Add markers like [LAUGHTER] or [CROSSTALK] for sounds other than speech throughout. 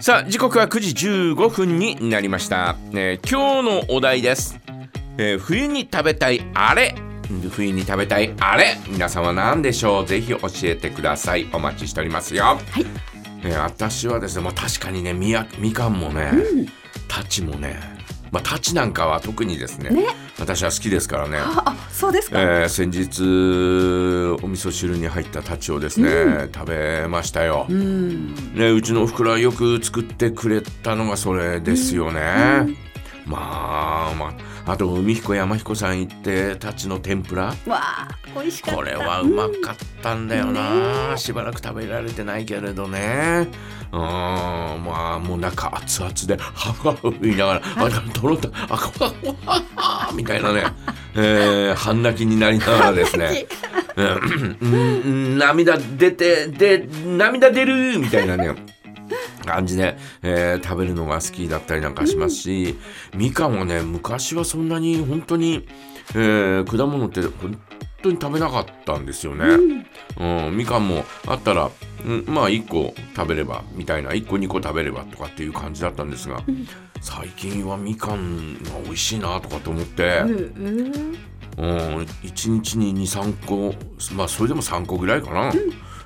さあ時刻は9時15分になりました、えー今日のお題です、えー冬に食べたいあれ。冬に食べたいあれ。皆さんは何でしょう？ぜひ教えてください。お待ちしておりますよ、はい。えー私はですね、まあ、確かにねみやみかんもね、タチもね、まあ、タチなんかは特にですねね。私は好きですからね。ああそうですか、えー先日お味噌汁に入ったタチをですね、食べましたよ、うん。ね、うちのおふくろはよく作ってくれたのがそれですよね、まあまあ。あと海彦山彦さん行ってタチの天ぷら。わあ美味しかった。これはうまかったんだよな、しばらく食べられてないけれどね。うんまあもう中熱々でハフハフ言いながらあとろっとあこわわみたいなね、えー、半泣きになりながらですね。うんうん涙出てで涙出るみたいなね感じで、えー食べるのが好きだったりなんかしますし、みかんはね昔はそんなに本当に、えー果物って本当に食べなかったんですよね。うんみかんもあったら、うんまあ1個食べればみたいな1個2個食べればとかっていう感じだったんですが、最近はみかんが美味しいなとかと思って。うんうんうん、1日に23個まあそれでも3個ぐらいかな、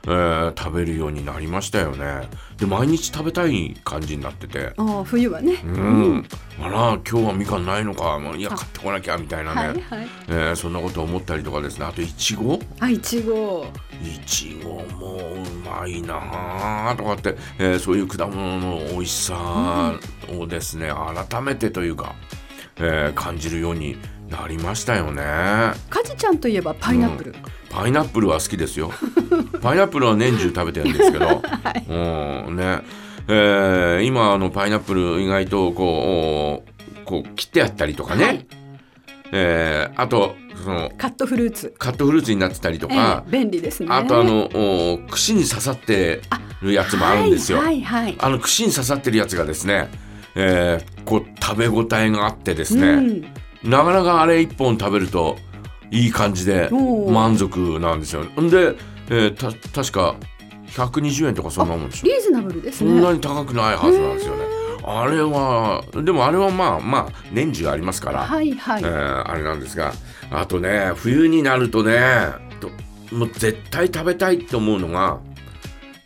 えー食べるようになりましたよね。で毎日食べたい感じになってて。ああ冬はね、うん、あら今日はみかんないのか。もういや買ってこなきゃみたいなね、はいはい。えーそんなこと思ったりとかですね。あといちごあいちごいちごもうまいなあとかって、えーそういう果物の美味しさをですね、改めてというか、えー感じるようになりましたよね。かじちゃんといえばパイナップル、パイナップルは好きですよ。[LAUGHS] パイナップルは年中食べてるんですけど、[LAUGHS] うんね、えー今あのパイナップル意外とこうこう切ってあったりとかね、はい。えーあとそのカットフルーツ、カットフルーツになってたりとえか。え、便利ですね。あとあのお串に刺さってるやつもあるんですよ。はいはい、はい。あの串に刺さってるやつがですね、えーこう食べ応えがあってですね、うん、なかなかあれ一本食べるといい感じで満足なんですよ。んで、えーた確か120円とかそんなもんでしょ。リーズナブルですそんなねに高くないはずなんですよね。あれはでもあれはまあまあ年中ありますから、はいはい、えーあれなんですがあとね冬になるとねともう絶対食べたいって思うのが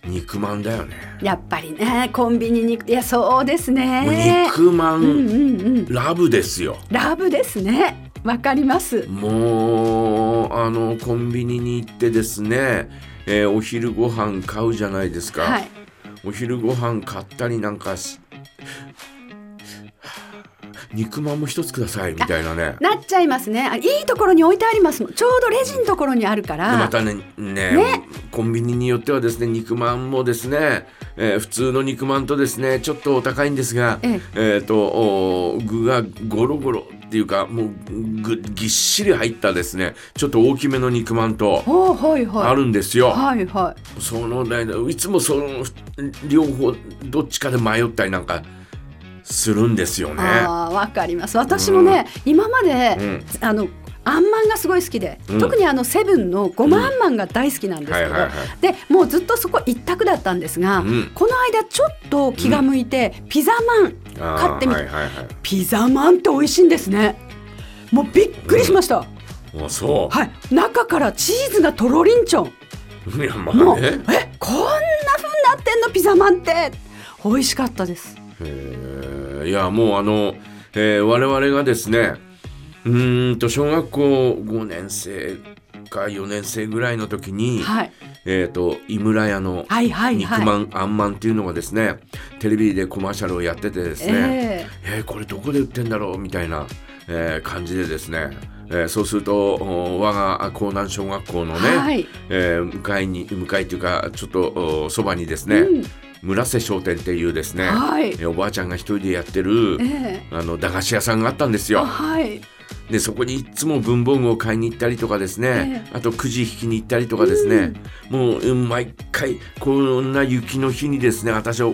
肉まんだよね。やっぱりねコンビニにいやそうですね肉まん、うんうんうんラブですよ。ラブですねわかります。もうあのコンビニに行ってですね、えーお昼ご飯買うじゃないですか、はい。お昼ご飯買ったりなんかし肉まんも一つくださいみたいなね。なっちゃいますね。あいいところに置いてありますちょうどレジのところにあるかでまらたねねね。コンビニによってはですね肉まんもですね、えー普通の肉まんとですねちょっとお高いんですがえ。えーとお具がゴロゴロっていうかもうぐぎっしり入ったですね。ちょっと大きめの肉まんとあるんですよ。はいはい。そのねいつもその両方どっちかで迷ったりなんかするんですよね。ああわかります。私もね、今まで、うん。あのあんまんがすごい好きで、うん。特にあのセブンのごまあんまんが大好きなんですけど、でもうずっとそこ一択だったんですが、うん。この間ちょっと気が向いて、ピザマンあー買ってみて、はいはいはい。ピザマンって美味しいんですね。もうびっくりしました、あそはい。中からチーズがとろりんちょん。う。いやまもうあね。えこんな風になってんのピザマンって。美味しかったです。えー。いやもうあの、えー我々がですねうーんと小学校5年生か4年生ぐらいの時に、はい。えっ、と井村屋の肉まん、あんまんっていうのがですねテレビでコマーシャルをやっててですね、ええ。ーこれどこで売ってんだろうみたいな、えー感じでですね、えーそうするとお我が江南小学校のね、はい。えー向かいに向かいというかちょっとおそばにですね、うん。村瀬商店っていうですね、はい。えーおばあちゃんが一人でやってる、ええ。あの駄菓子屋さんがあったんですあよ。はいでそこにいつも文房具を買いに行ったりとかですね、えあとくじ引きに行ったりとかですね、もううん毎回こんな雪の日にですね私は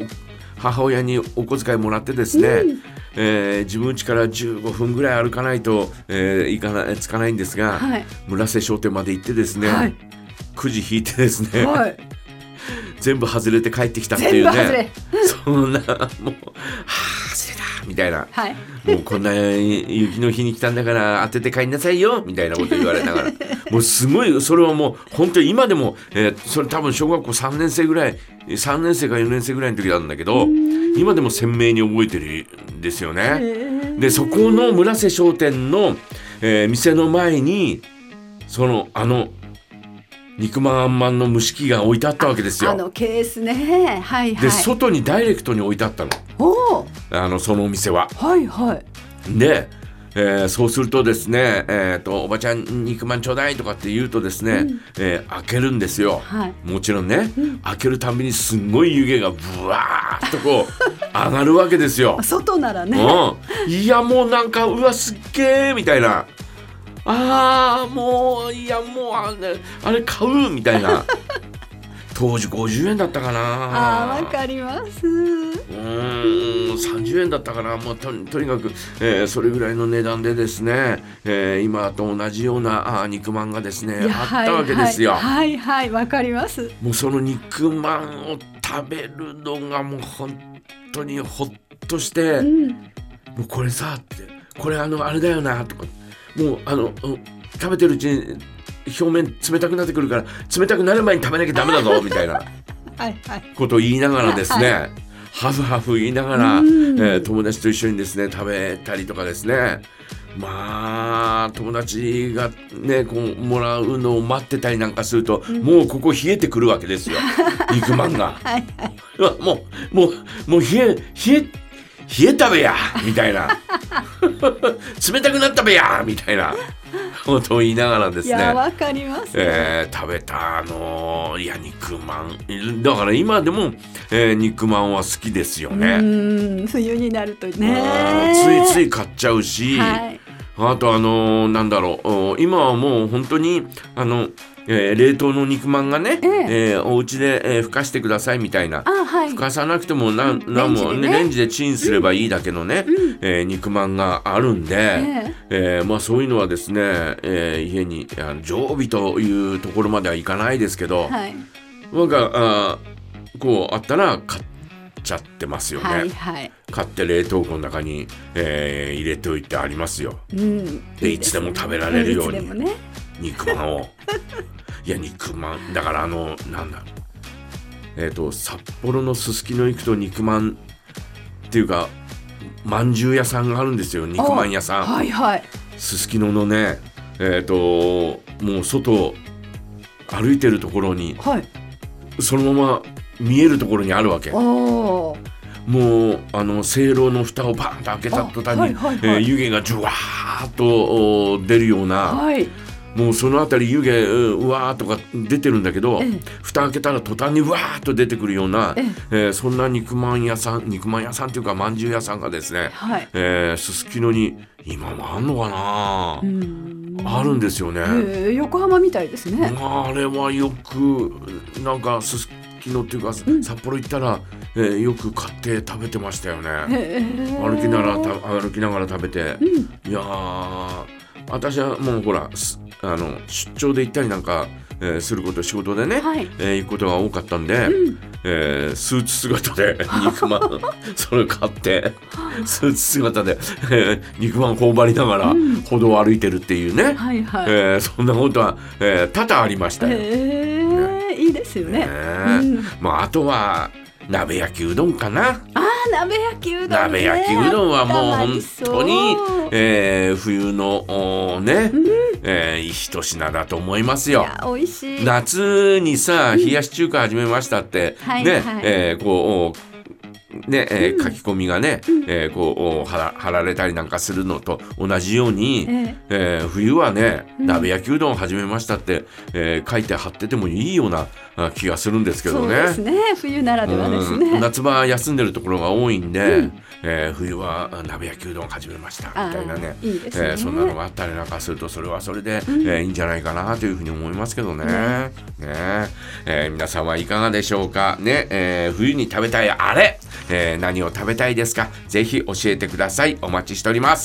母親にお小遣いもらってですね、うん。えー自分家から15分ぐらい歩かないと、えー行かないつかないんですが、はい。村瀬商店まで行ってですね、はい。くじ引いてですね、はい。全部外れて帰ってきたっていう全部外れ。ねそんなもうみたいな。はい。もうこんな雪の日に来たんだから当てて帰んなさいよみたいなこと言われながら。[LAUGHS] もうすごいそれはもう本当に今でも、えーそれ多分小学校3年生ぐらい3年生か4年生ぐらいの時なんだけど今でも鮮明に覚えてるんですよね。でそこの村瀬商店の、えー店の前にそのあの肉まんあんまんの蒸し器が置いてあったわけですよ。あのケースね。はいはでい外にダイレクトに置いてあったの。おおあのそのお店は。はいはい。で、えーそうするとですね、えーと「おばちゃん肉まんちょうだい」とかって言うとですね、えー開けるんですよ。はい。もちろんね、開けるたびにすんごい湯気がブワーッとこう [LAUGHS] 上がるわけですよ。外ならね。うん、いやもうなんかうわすっげーみたいなあーもういやもうあれあれ買う？みたいな。[LAUGHS] 当時50円だったかな。あーわかります。うーん30円だったかな。もうととにかく、えーそれぐらいの値段でですね、えー今と同じようなあー肉まんがですねあったわけですよ。はいはいはいわかります。もうその肉まんを食べるのがもう本当にほっとして、うん。もうこれさってこれあのあれだよなとかもうあのうん食べてるうちに表面冷たくなってくるから冷たくなる前に食べなきゃダメだぞみたいな。[LAUGHS] はいはい。ことを言いながらですね、ハフハフ言いながら、えうん。ー友達と一緒にですね食べたりとかですね。まあ友達がねこうもらうのを待ってたりなんかすると、もうここ冷えてくるわけですよ。[LAUGHS] 肉まんが。はいはい。もうもうもう冷え冷え冷えたべやみたいな冷たくなったべやみたいなことを言いながらですね、わかります。えー食べたあのいや肉まん。だから今でも、えー肉まんは好きですようね。ん冬になるとうんねついつい買っちゃうし、はい。あとあのーなんだろう。お今はもう本当にあの、えー冷凍の肉まんがね、ええ。えーお家で、えーふかしてくださいみたいな。あはい。ふかさなくてもなんなんもレンジでね。レンジでチンすればいいだけのね、えー肉まんがあるんで、ええ。ーまあ、そういうのはですね、えー家にあの常備というところまではいかないですけど、はい。なんかあーこうあったら買っちゃってますよね、はいはい。買って冷凍庫の中に、えー入れておいてありますよ。うん。でいつでも食べられるように。肉まんをいや肉まんだからあのなんだえっ、と札幌のすすきの行くと肉まんっていうかまんじゅう屋さんがあるんですよ肉まん屋さん。はいはい。すすきののねえっ、ともう外歩いてるところにはい。そのまま見えるところにあるわけ。もうあのせいろの蓋をバンと開けた途端に、あはいはいはい。えー湯気がジュワーっとお出るような、はいもうそのあたり湯気ううわーとか出てるんだけど、ええ。蓋開けたら途端にうわーっと出てくるような、ええ。ーそんな肉まん屋さん肉まん屋さんっていうかまんじゅう屋さんがですねはい。えーすすきのに今もあんのかな、うん。あるんですよね。えー横浜みたいですね。あれはよくなんかすすきのっていうか、札幌行ったら、えーよく買って食べてましたよね。へー。歩きながらた歩きながら食べて、いやー私はもうほらすあの出張で行ったりなんか、えーすること仕事でね、はい。えー行くことが多かったんで、えースーツ姿で [LAUGHS] 肉まんそれ買ってスーツ姿で、えー肉まん頬張りながら歩道を歩いてるっていうね、はいはい。えーそんなことは、えー多々ありましたよ。へえいいですよね。ねうん。まあ、あとは鍋焼きうどんかな。あー鍋焼きうどんね。鍋焼きうどんはもう本当に、えー冬のおーね、えー一品だと思いますよ。美味しい。夏にさ冷やし中華始めましたって、ね、はいはい。えーこうおねえー書き込みがね、えーこうお貼られたりなんかするのと同じように、ええ。ー冬はね鍋焼きうどん始めましたって、えー書いて貼っててもいいようなあ気がするんですけどね。そうですね。冬ならではですうん。ね夏場休んでるところが多いんで、えー冬はあ鍋焼きうどん始めましたみたいなね。いいですね。えーそんなのがあったりなんかするとそれはそれで、えーいいんじゃないかなというふうに思いますけどね。ね。えー皆さんはいかがでしょうか。ね、えー冬に食べたいあれ、えー何を食べたいですか。ぜひ教えてください。お待ちしております。